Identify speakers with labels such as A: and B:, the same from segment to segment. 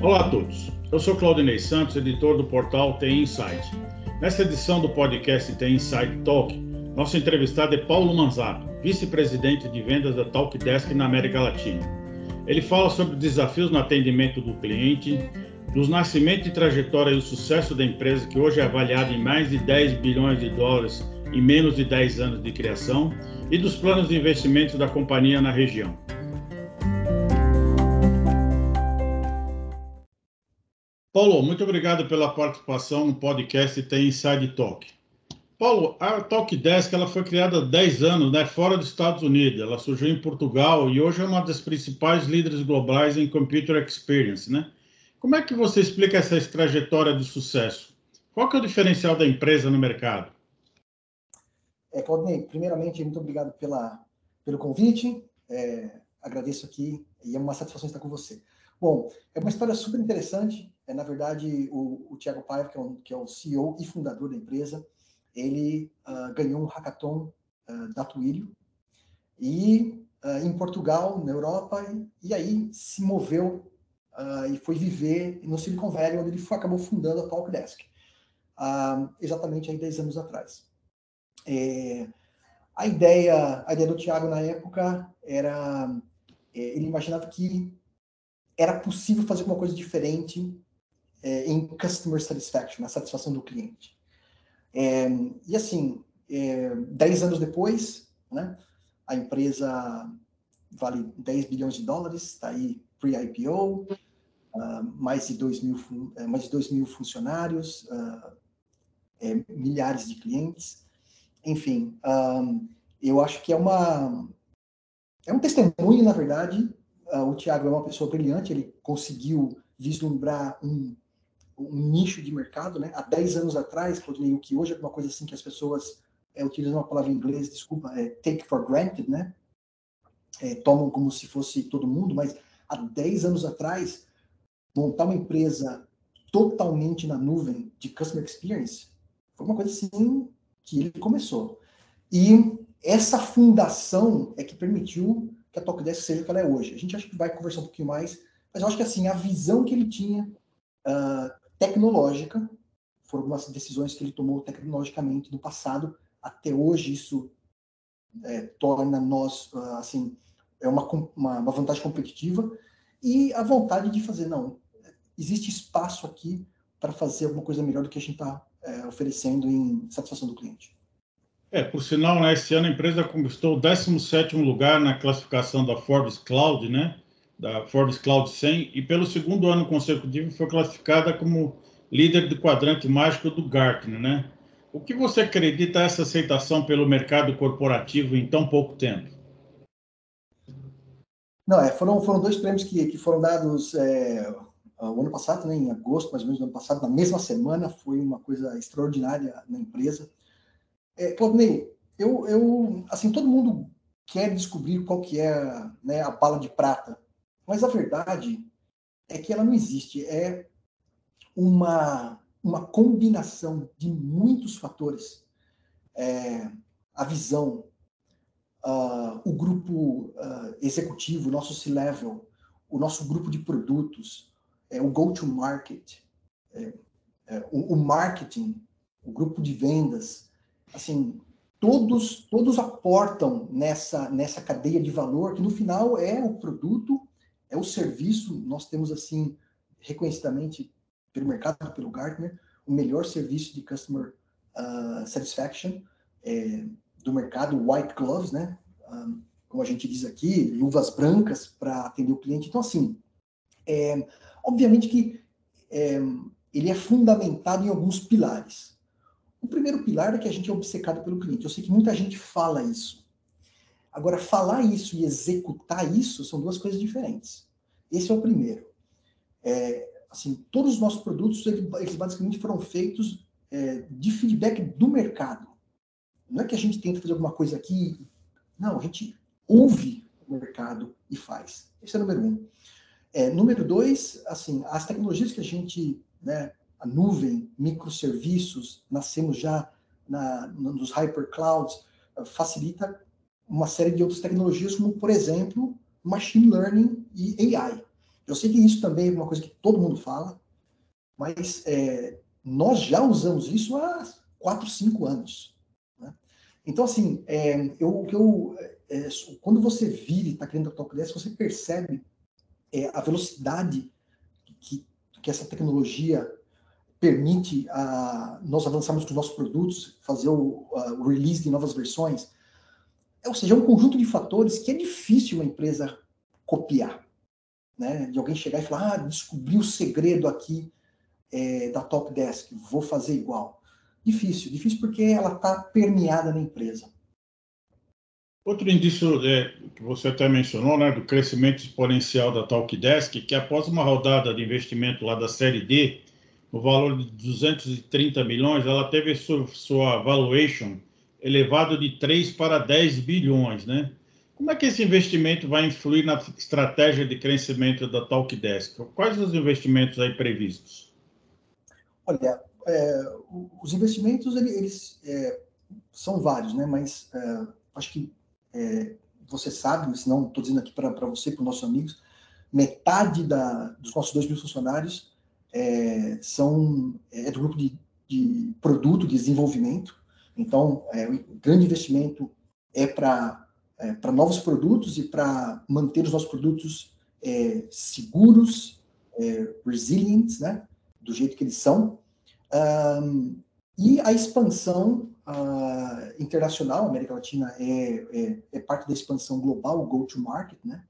A: Olá a todos. Eu sou Claudinei Santos, editor do portal TI Insight. Nesta edição do podcast TI Insight Talk, nosso entrevistado é Paulo Manzato, vice-presidente de vendas da Talkdesk na América Latina. Ele fala sobre desafios no atendimento do cliente, dos nascimento e trajetória e o sucesso da empresa, que hoje é avaliada em mais de 10 bilhões de dólares em menos de 10 anos de criação, e dos planos de investimento da companhia na região. Paulo, muito obrigado pela participação no podcast Tem Inside Talk. Paulo, a Talkdesk ela foi criada há 10 anos, né, fora dos Estados Unidos. Ela surgiu em Portugal e hoje é uma das principais líderes globais em Computer Experience, né? Como é que você explica essa trajetória de sucesso? Qual que é o diferencial da empresa no mercado?
B: É, Claudinei, primeiramente, muito obrigado pela, pelo convite. É, agradeço aqui e é uma satisfação estar com você. Bom, é uma história super interessante. É, na verdade, o, o Thiago Paiva, que, é um, que é o CEO e fundador da empresa, ele uh, ganhou um hackathon uh, da Twilio e uh, em Portugal, na Europa, e, e aí se moveu e foi viver no Silicon Valley, onde ele foi, acabou fundando a Talkdesk, exatamente aí 10 anos atrás. É, a ideia, a ideia do Thiago na época era, é, ele imaginava que era possível fazer uma coisa diferente é, em customer satisfaction, na satisfação do cliente. É, e assim, é, dez anos depois, né, a empresa vale 10 bilhões de dólares, está aí pre-IPO, uh, ah, mais, de 2 mil, é, mais de 2 mil funcionários, uh, é, milhares de clientes. Enfim, um, ah, eu acho que é uma é um testemunho, na verdade, o Tiago é uma pessoa brilhante, ele conseguiu vislumbrar um, um nicho de mercado, né? Há 10 anos atrás, o que hoje é uma coisa assim que as pessoas é, utilizam uma palavra em inglês, desculpa, é take for granted, né? É, tomam como se fosse todo mundo, mas há 10 anos atrás, montar uma empresa totalmente na nuvem de customer experience foi uma coisa assim que ele começou. E essa fundação é que permitiu que a Talkdesk seja o que ela é hoje. A gente acha que vai conversar um pouquinho mais, mas eu acho que assim, a visão que ele tinha uh, tecnológica, foram algumas decisões que ele tomou tecnologicamente no passado, até hoje isso é, torna nós, uh, assim, é uma, uma, uma vantagem competitiva, e a vontade de fazer, não, existe espaço aqui para fazer alguma coisa melhor do que a gente está é, oferecendo em satisfação do cliente.
A: É, por sinal, né, esse ano a empresa conquistou o 17º lugar na classificação da Forbes Cloud, né, da Forbes Cloud 100, e pelo segundo ano consecutivo foi classificada como líder do quadrante mágico do Gartner, né? O que você acredita essa aceitação pelo mercado corporativo em tão pouco tempo?
B: Não, é, foram, foram dois prêmios que, que foram dados é, o ano passado, né, em agosto, mais ou menos, do ano passado, na mesma semana, foi uma coisa extraordinária na empresa. É, Claudinei, eu, eu, assim, todo mundo quer descobrir qual que é né, a bala de prata, mas a verdade é que ela não existe. É uma, uma combinação de muitos fatores. É, a visão, uh, o grupo uh, executivo, o nosso C-level, o nosso grupo de produtos, é, o go-to-market, é, é, o, o marketing, o grupo de vendas, assim, todos todos aportam nessa nessa cadeia de valor que no final é o produto, é o serviço. Nós temos assim reconhecidamente pelo mercado, pelo Gartner, o melhor serviço de customer uh, satisfaction é, do mercado, white gloves, né? Um, como a gente diz aqui, luvas brancas para atender o cliente. Então, assim, é, obviamente que é, ele é fundamentado em alguns pilares. O primeiro pilar é que a gente é obcecado pelo cliente. Eu sei que muita gente fala isso. Agora, falar isso e executar isso são duas coisas diferentes. Esse é o primeiro. É, assim, todos os nossos produtos, eles basicamente foram feitos é, de feedback do mercado. Não é que a gente tenta fazer alguma coisa aqui. Não, a gente ouve o mercado e faz. Esse é o número um. É, número dois, assim, as tecnologias que a gente né, a nuvem, microserviços, nascemos já na, nos hyperclouds, facilita uma série de outras tecnologias, como, por exemplo, machine learning e AI. Eu sei que isso também é uma coisa que todo mundo fala, mas é, nós já usamos isso há 4, 5 anos. Né? Então, assim, é, eu, eu, é, quando você vira e está querendo Talk Desk, você percebe é, a velocidade que, que essa tecnologia permite a, nós avançarmos com os nossos produtos, fazer o, a, o release de novas versões. Ou seja, é um conjunto de fatores que é difícil uma empresa copiar. Né? De alguém chegar e falar, ah, descobri o segredo aqui é, da Top Desk, vou fazer igual. Difícil, difícil porque ela está permeada na empresa.
A: Outro indício é, que você até mencionou, né, do crescimento exponencial da Talkdesk, que após uma rodada de investimento lá da série D, no valor de 230 milhões, ela teve sua, sua valuation elevado de 3 para 10 bilhões, né? Como é que esse investimento vai influir na estratégia de crescimento da Talkdesk? Quais os investimentos aí previstos?
B: Olha, é, os investimentos eles, é, são vários, né? Mas é, acho que é, você sabe, se não estou dizendo aqui para você, para os nossos amigos, metade da, dos nossos 2 mil funcionários é, são é do grupo de, de produto, de desenvolvimento. Então, é, o grande investimento é para é, para novos produtos e para manter os nossos produtos é, seguros, é, resilientes, né, do jeito que eles são. Um, e a expansão uh, internacional, América Latina é, é, é, parte da expansão global, go-to-market, né?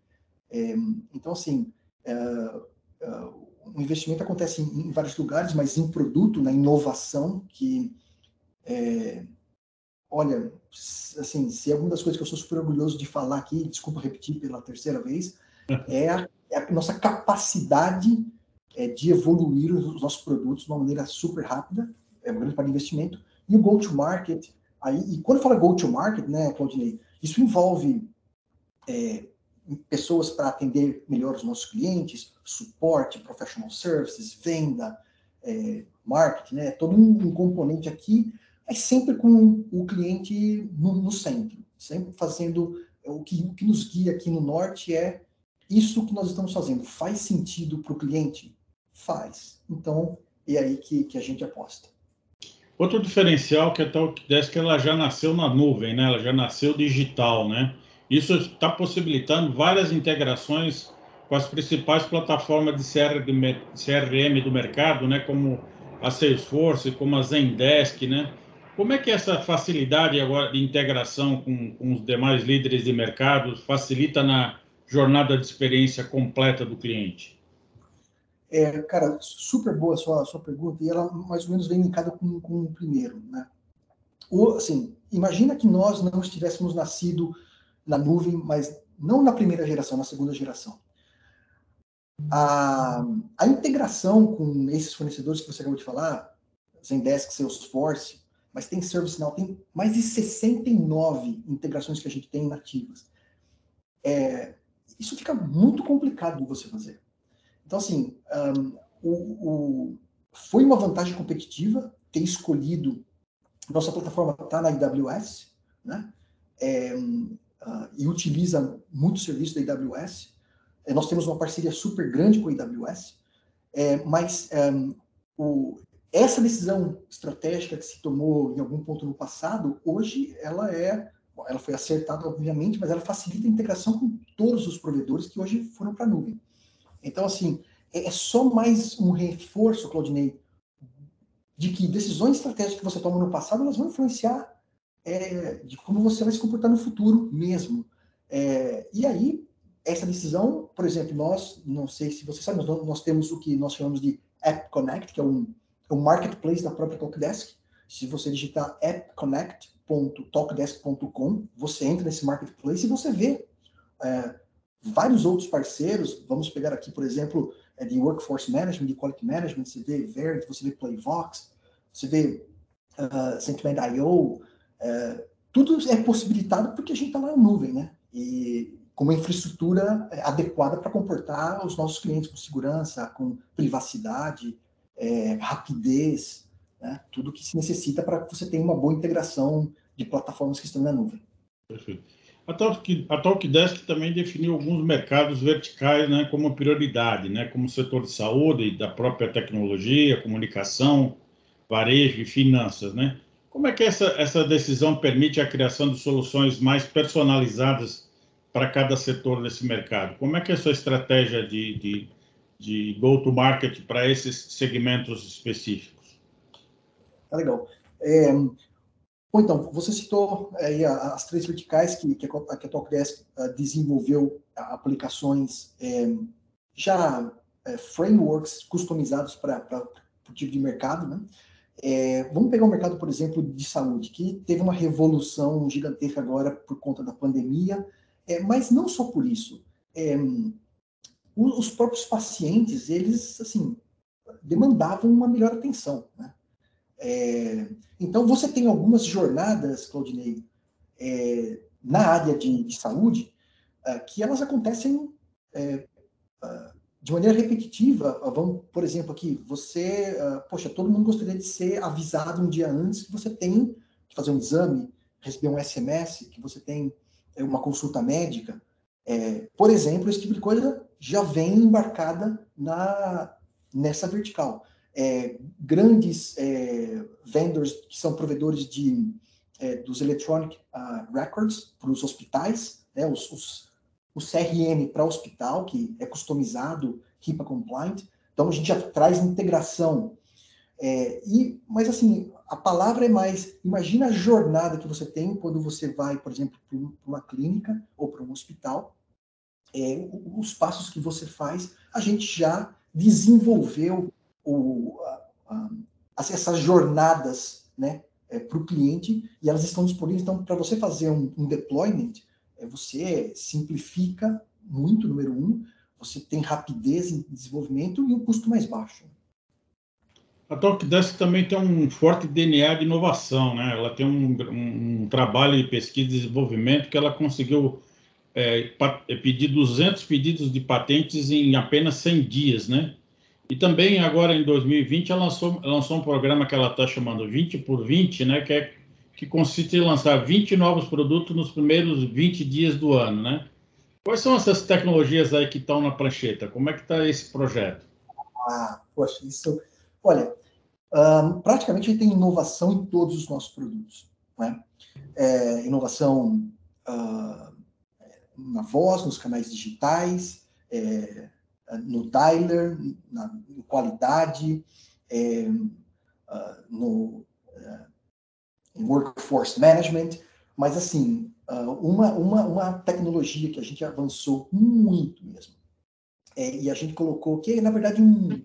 B: É, então, assim, uh, uh, o investimento acontece em, em, vários lugares, mas em produto, na inovação, que é, olha, assim, se é uma das coisas que eu sou super orgulhoso de falar aqui, desculpa repetir pela terceira vez, é a, é a nossa capacidade é, de evoluir os nossos produtos de uma maneira super rápida, é grande para investimento, e o go-to-market, aí, e quando fala go-to-market, né, Claudinei, isso envolve é, pessoas para atender melhor os nossos clientes, suporte, professional services, venda, é, marketing, né, todo um, um componente aqui mas sempre com o cliente no, no centro, sempre fazendo o que, o que nos guia aqui no norte é isso que nós estamos fazendo. Faz sentido para o cliente? Faz. Então, é aí que, que a gente aposta.
A: Outro diferencial que a Talkdesk ela já nasceu na nuvem, né? Ela já nasceu digital, né? Isso está possibilitando várias integrações com as principais plataformas de CRM do mercado, né? Como a Salesforce, como a Zendesk, né? Como é que essa facilidade agora de integração com, com os demais líderes de mercado facilita na jornada de experiência completa do cliente?
B: É, cara, super boa a sua, a sua pergunta, e ela mais ou menos vem linkada com, com o primeiro, né? O, assim, imagina que nós não estivéssemos nascido na nuvem, mas não na primeira geração, na segunda geração. A, a integração com esses fornecedores que você acabou de falar, Zendesk, Salesforce, mas tem ServiceNow, tem mais de 69 integrações que a gente tem nativas. É, isso fica muito complicado de você fazer. Então, assim, um, o, o, foi uma vantagem competitiva ter escolhido. Nossa plataforma está na AWS, né? É, uh, e utiliza muito serviço da AWS. É, nós temos uma parceria super grande com a AWS, é, mas um, o, essa decisão estratégica que se tomou em algum ponto no passado, hoje ela é, ela foi acertada obviamente, mas ela facilita a integração com todos os provedores que hoje foram para a nuvem. Então assim, é, é só mais um reforço, Claudinei, de que decisões estratégicas que você toma no passado, elas vão influenciar é, de como você vai se comportar no futuro mesmo. É, e aí, essa decisão, por exemplo, nós, não sei se você sabe, nós, nós temos o que nós chamamos de App Connect, que é um o marketplace da própria Talkdesk. Se você digitar appconnect.talkdesk.com, você entra nesse marketplace e você vê é, vários outros parceiros. Vamos pegar aqui, por exemplo, é, de Workforce Management, de Quality Management, você vê Verity, você vê Playvox, você vê uh, Sentiment.io. Uh, tudo é possibilitado porque a gente está lá na nuvem, né? E com uma infraestrutura é, adequada para comportar os nossos clientes com segurança, com privacidade, é, rapidez, né? tudo que se necessita para que você tenha uma boa integração de plataformas que estão na nuvem.
A: Perfeito. A, Talk, Talkdesk também definiu alguns mercados verticais né, como prioridade, né, como o setor de saúde, da própria tecnologia, comunicação, varejo e finanças. Né? Como é que essa, essa decisão permite a criação de soluções mais personalizadas para cada setor desse mercado? Como é que é a sua estratégia de, de, de go-to-market para esses segmentos específicos?
B: Tá legal. É, então, você citou aí as três verticais que, que a, Talkdesk uh, desenvolveu aplicações é, já é, frameworks customizados para o tipo de mercado, né? É, vamos pegar o mercado, por exemplo, de saúde, que teve uma revolução gigantesca agora por conta da pandemia, é, mas não só por isso. É, os próprios pacientes, eles, assim, demandavam uma melhor atenção, né? É, então, você tem algumas jornadas, Claudinei, é, na área de, de saúde, é, que elas acontecem é, de maneira repetitiva. Vamos, por exemplo, aqui, você, poxa, todo mundo gostaria de ser avisado um dia antes que você tem que fazer um exame, receber um SMS, que você tem é, uma consulta médica. É, por exemplo, esse tipo de coisa já vem embarcada na, nessa vertical é, grandes é, vendors que são provedores de, é, dos electronic uh, records para os hospitais, né, os, os, o CRM para hospital, que é customizado, HIPAA compliant. Então, a gente já traz integração. É, e, mas, assim, a palavra é mais... Imagina a jornada que você tem quando você vai, por exemplo, para uma clínica ou para um hospital. É, os passos que você faz, a gente já desenvolveu o, a, a, essas jornadas né, é, para o cliente e elas estão disponíveis. Então, para você fazer um, um deployment, é, você simplifica muito, número um, você tem rapidez em desenvolvimento e um custo mais baixo.
A: A Talkdesk também tem um forte DNA de inovação, né? Ela tem um, um, um trabalho de pesquisa e desenvolvimento que ela conseguiu é, pedir 200 pedidos de patentes em apenas 100 dias, né? E também agora em 2020 ela lançou, lançou um programa que ela está chamando 20 por 20, né, que, é, que consiste em lançar 20 novos produtos nos primeiros 20 dias do ano, né? Quais são essas tecnologias aí que estão na prancheta? Como é que está esse projeto?
B: Ah, poxa, isso... Olha, um, praticamente tem inovação em todos os nossos produtos, né? É, inovação na voz, nos canais digitais, é, no dialer, na qualidade, é, uh, no uh, workforce management, mas assim, uh, uma, uma, uma tecnologia que a gente avançou muito mesmo, é, e a gente colocou que é, na verdade, um,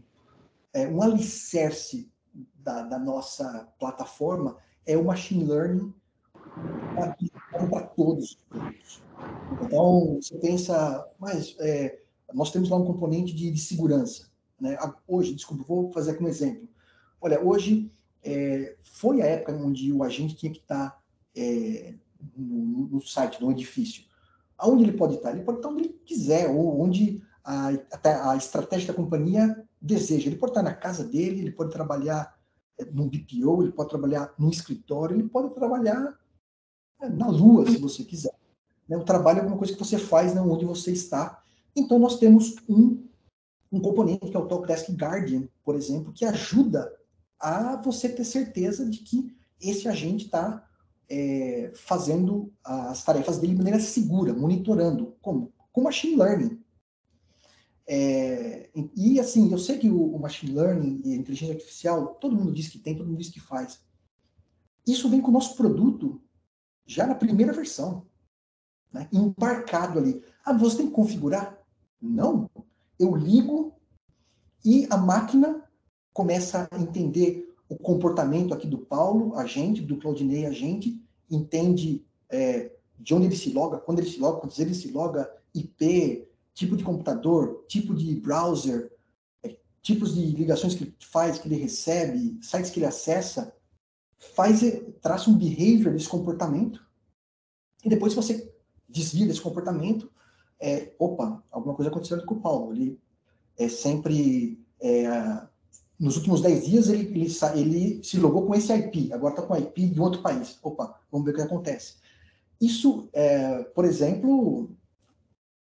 B: é, um alicerce da, da nossa plataforma é o machine learning para todos os. Então, você pensa, mas é, nós temos lá um componente de, de segurança. Né? Hoje, desculpa, vou fazer um exemplo. Olha, hoje é, foi a época onde o agente tinha que estar é, no, no, site, no edifício. Aonde ele pode estar? Ele pode estar onde ele quiser, ou onde a, a estratégia da companhia deseja. Ele pode estar na casa dele, ele pode trabalhar é, num BPO, ele pode trabalhar num escritório, ele pode trabalhar é, na lua, se você quiser. Né? O trabalho é alguma coisa que você faz né, onde você está então, nós temos um, um componente, que é o Talkdesk Guardian, por exemplo, que ajuda a você ter certeza de que esse agente está é, fazendo as tarefas dele de maneira segura, monitorando. Como? Com machine learning. É, e assim, eu sei que o, machine learning e a inteligência artificial, todo mundo diz que tem, todo mundo diz que faz. Isso vem com o nosso produto já na primeira versão, né, embarcado ali. Ah, você tem que configurar? Não. Eu ligo e a máquina começa a entender o comportamento aqui do Paulo, agente, do Claudinei, agente, entende é, de onde ele se loga, quando ele se loga, quando ele se loga, IP, tipo de computador, tipo de browser, é, tipos de ligações que ele faz, que ele recebe, sites que ele acessa, faz, traça um behavior desse comportamento, e depois você desvia desse comportamento, é, opa, alguma coisa aconteceu com o Paulo. Ele é sempre. É, nos últimos 10 dias ele, ele, ele, se logou com esse IP, agora está com IP de outro país. Opa, vamos ver o que acontece. isso, é, por exemplo,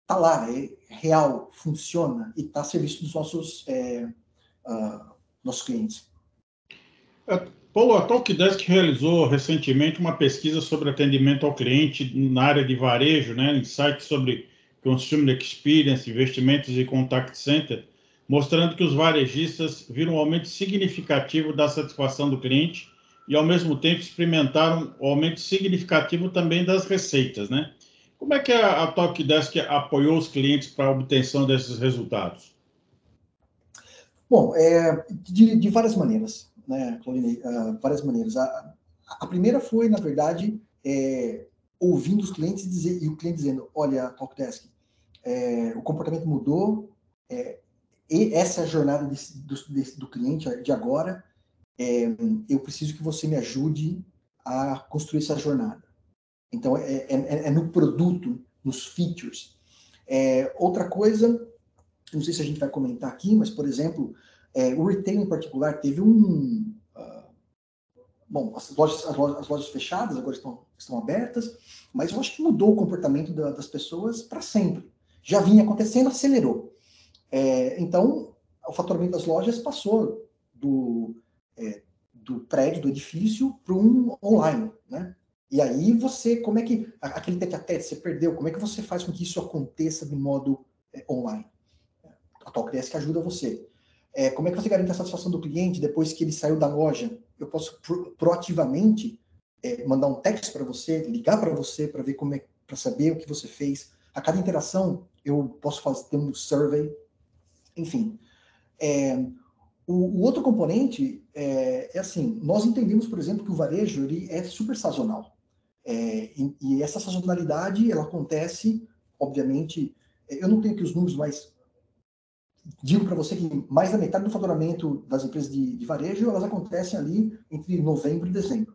B: está lá, é real, funciona e está a serviço dos nossos, uh, nossos clientes.
A: Paulo, a Talkdesk realizou recentemente uma pesquisa sobre atendimento ao cliente na área de varejo, né, insights sobre Consumer Experience, investimentos e contact center, mostrando que os varejistas viram um aumento significativo da satisfação do cliente e, ao mesmo tempo, experimentaram um aumento significativo também das receitas, né? Como é que a, a Talkdesk apoiou os clientes para a obtenção desses resultados?
B: Bom, é, de, de várias maneiras, né, Claudinei? Uh, várias maneiras. A, a, primeira foi, na verdade, é, ouvindo os clientes dizer, e o cliente dizendo, olha, Talkdesk, é, o comportamento mudou, é, e essa é a jornada desse, do, desse, do, cliente de agora, é, eu preciso que você me ajude a construir essa jornada. Então, é, é, é, no produto, nos features. Outra coisa, não sei se a gente vai comentar aqui, mas, por exemplo, é, o retail em particular teve um. Uh, bom, as lojas, as lojas, as, lojas, fechadas agora estão, estão abertas, mas eu acho que mudou o comportamento da, das pessoas para sempre. Já vinha acontecendo, acelerou. É, então, o faturamento das lojas passou do, é, do prédio, do edifício, para um online, né? E aí você, como é que, aquele tete a tete, você perdeu, como é que você faz com que isso aconteça de modo é, online? A Talkdesk ajuda você. É, como é que você garante a satisfação do cliente depois que ele saiu da loja? Eu posso pro, proativamente é, mandar um texto para você, ligar para você para ver como é, para saber o que você fez. A cada interação eu posso fazer ter um survey, enfim. É, o, o, outro componente é, é, assim, nós entendemos, por exemplo, que o varejo ele é super sazonal. É, e, e, essa sazonalidade, ela acontece, obviamente, é, eu não tenho aqui os números, mas digo para você que mais da metade do faturamento das empresas de, de, varejo, elas acontecem ali entre novembro e dezembro.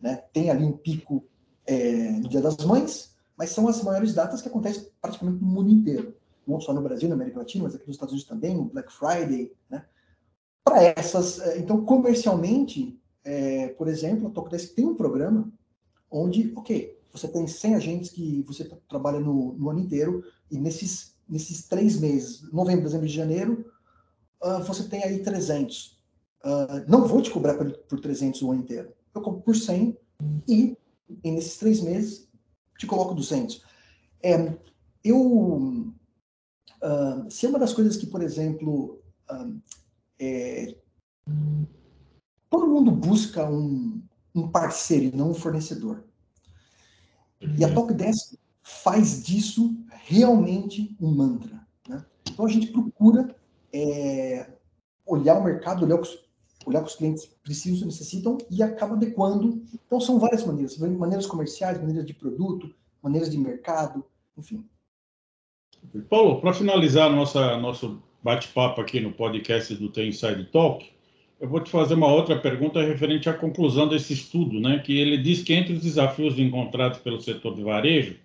B: Né? Tem ali um pico é, no Dia das Mães, mas são as maiores datas que acontecem praticamente no mundo inteiro. Não só no Brasil, na América Latina, mas aqui nos Estados Unidos também, o Black Friday, né? Para essas, é, então, comercialmente, é, por exemplo, a Talkdesk tem um programa onde, ok, você tem 100 agentes que você trabalha no, no ano inteiro, e nesses, nesses três meses, novembro, dezembro e janeiro, uh, você tem aí 300. Uh, ah, não vou te cobrar por, por 300 o ano inteiro. Eu cobro por 100 e, e nesses três meses, te coloco 200. É, eu, uh, se é uma das coisas que, por exemplo, é, todo mundo busca um, um parceiro e não um fornecedor. E a uhum. Talkdesk faz disso realmente um mantra. Né? Então a gente procura é, olhar o mercado, olhar o, que, olhar os clientes precisam, necessitam e acaba adequando. Então são várias maneiras, maneiras comerciais, maneiras de produto, maneiras de mercado, enfim.
A: Paulo, para finalizar nossa, nosso bate-papo aqui no podcast do The Inside Talk, eu vou te fazer uma outra pergunta referente à conclusão desse estudo, né? Que ele diz que entre os desafios encontrados pelo setor de varejo,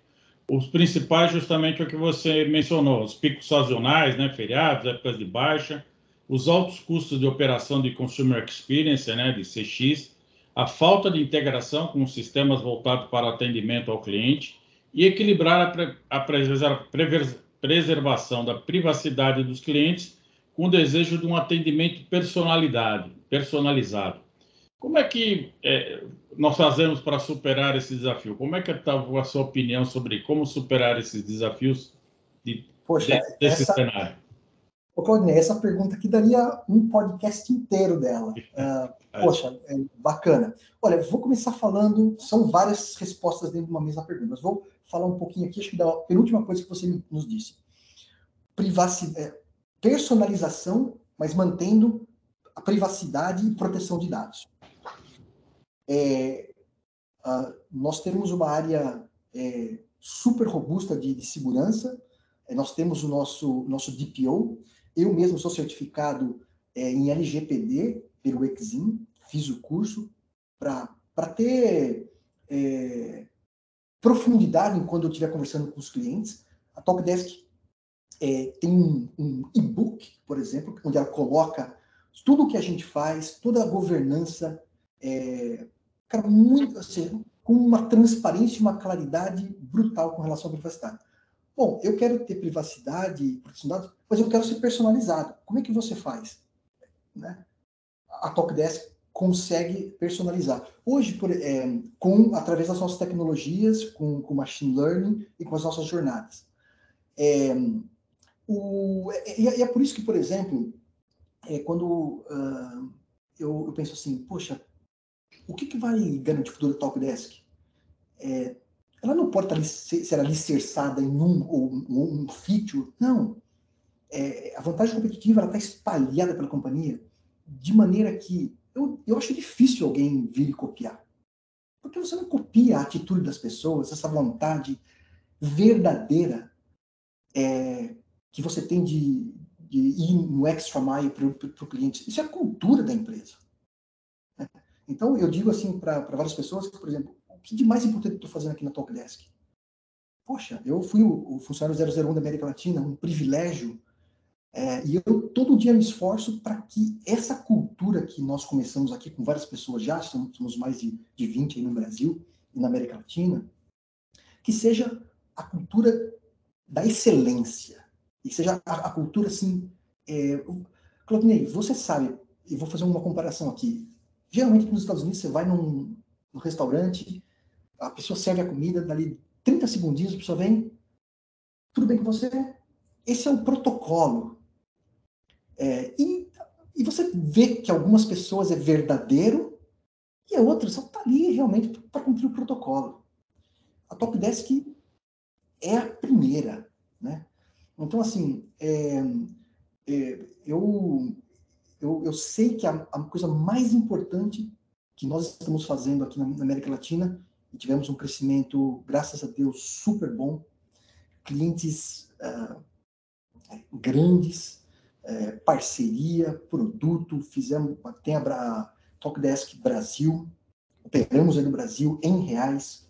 A: os principais justamente é o que você mencionou, os picos sazonais, né? Feriados, épocas de baixa, os altos custos de operação de consumer experience, né? De CX, a falta de integração com sistemas voltados para atendimento ao cliente e equilibrar a, pre a preservação da privacidade dos clientes com o desejo de um atendimento personalidade, personalizado. Como é que é, nós fazemos para superar esse desafio? Como é que está a sua opinião sobre como superar esses desafios de, Poxa, de, desse essa, cenário?
B: Ô, Claudinei, essa pergunta aqui daria um podcast inteiro dela. Uh, poxa, é bacana. Olha, vou começar falando, são várias respostas dentro de uma mesma pergunta, mas vou falar um pouquinho aqui, acho que da penúltima coisa que você nos disse. Privacidade, é, personalização, mas mantendo a privacidade e proteção de dados. É, uh, nós temos uma área é, super robusta de, de segurança, é, nós temos o nosso, nosso DPO, eu mesmo sou certificado é, em LGPD pelo Exim, fiz o curso para ter é, profundidade quando eu estiver conversando com os clientes. A Talkdesk é, tem um, um e-book, por exemplo, onde ela coloca tudo o que a gente faz, toda a governança, é, cara, muito, assim, com uma transparência uma claridade brutal com relação à privacidade. Bom, eu quero ter privacidade e proteção de dados, mas eu quero ser personalizado. Como é que você faz? Né? A Talkdesk consegue personalizar. Hoje, por, é, com através das nossas tecnologias, com, com machine learning e com as nossas jornadas. É, o, é, e é por isso que, por exemplo, é, quando uh, eu, eu, penso assim, poxa, o que, que vai garantir o futuro do Talkdesk? É, ela não pode estar, ser alicerçada em um ou um, um feature, não. É, a vantagem competitiva está espalhada pela companhia de maneira que eu, eu acho difícil alguém vir e copiar. Porque você não copia a atitude das pessoas, essa vontade verdadeira é, que você tem de, de ir no extra mile para o cliente. Isso é a cultura da empresa. Então, eu digo assim para várias pessoas por exemplo, o que de mais importante eu estou fazendo aqui na Talkdesk? Poxa, eu fui o, o funcionário 001 da América Latina, um privilégio é, e eu todo dia me esforço para que essa cultura que nós começamos aqui com várias pessoas já, somos mais de, de 20 aí no Brasil e na América Latina, que seja a cultura da excelência, e seja a, a cultura assim. É, Claudinei, você sabe, e vou fazer uma comparação aqui. Geralmente nos Estados Unidos você vai num, num restaurante, a pessoa serve a comida, dali 30 segundinhos a pessoa vem, tudo bem com você? Esse é o protocolo é, e, e você vê que algumas pessoas é verdadeiro e a outra só está ali realmente para cumprir o protocolo. A Top Desk é a primeira, né? Então, assim, é, é, eu, eu, eu sei que a, a, coisa mais importante que nós estamos fazendo aqui na, na América Latina, e tivemos um crescimento, graças a Deus, super bom, clientes uh, grandes, é, parceria, produto, fizemos, tem a Talkdesk Brasil, operamos aí no Brasil em reais,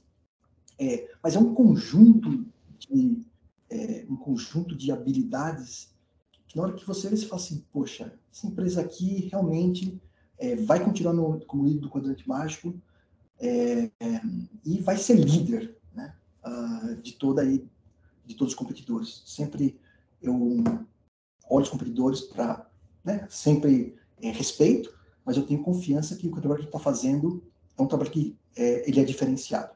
B: é, mas é um conjunto de é, um conjunto de habilidades que na hora que você vê, você fala assim, poxa, essa empresa aqui realmente é, vai continuar no, como líder do quadrante mágico é, é, e vai ser líder né, uh, de toda de todos os competidores. Sempre eu olho os competidores para né, sempre respeito, mas eu tenho confiança que o trabalho que está fazendo é um trabalho que ele é diferenciado.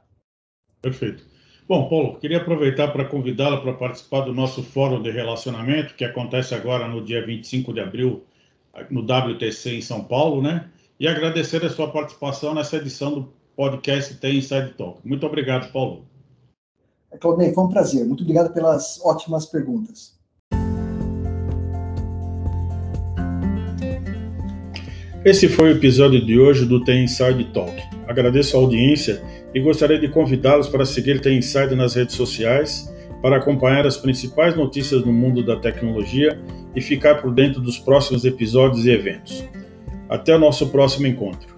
A: Perfeito. Bom, Paulo, queria aproveitar para convidá-la para participar do nosso fórum de relacionamento, que acontece agora no dia 25 de abril, no WTC em São Paulo, né? E agradecer a sua participação nessa edição do podcast Tem Inside Talk. Muito obrigado, Paulo.
B: Claudinei, foi um prazer. Muito obrigado pelas ótimas perguntas.
A: Esse foi o episódio de hoje do Tem Inside Talk. Agradeço a audiência e gostaria de convidá-los para seguir Tem Inside nas redes sociais, para acompanhar as principais notícias no mundo da tecnologia e ficar por dentro dos próximos episódios e eventos. Até o nosso próximo encontro.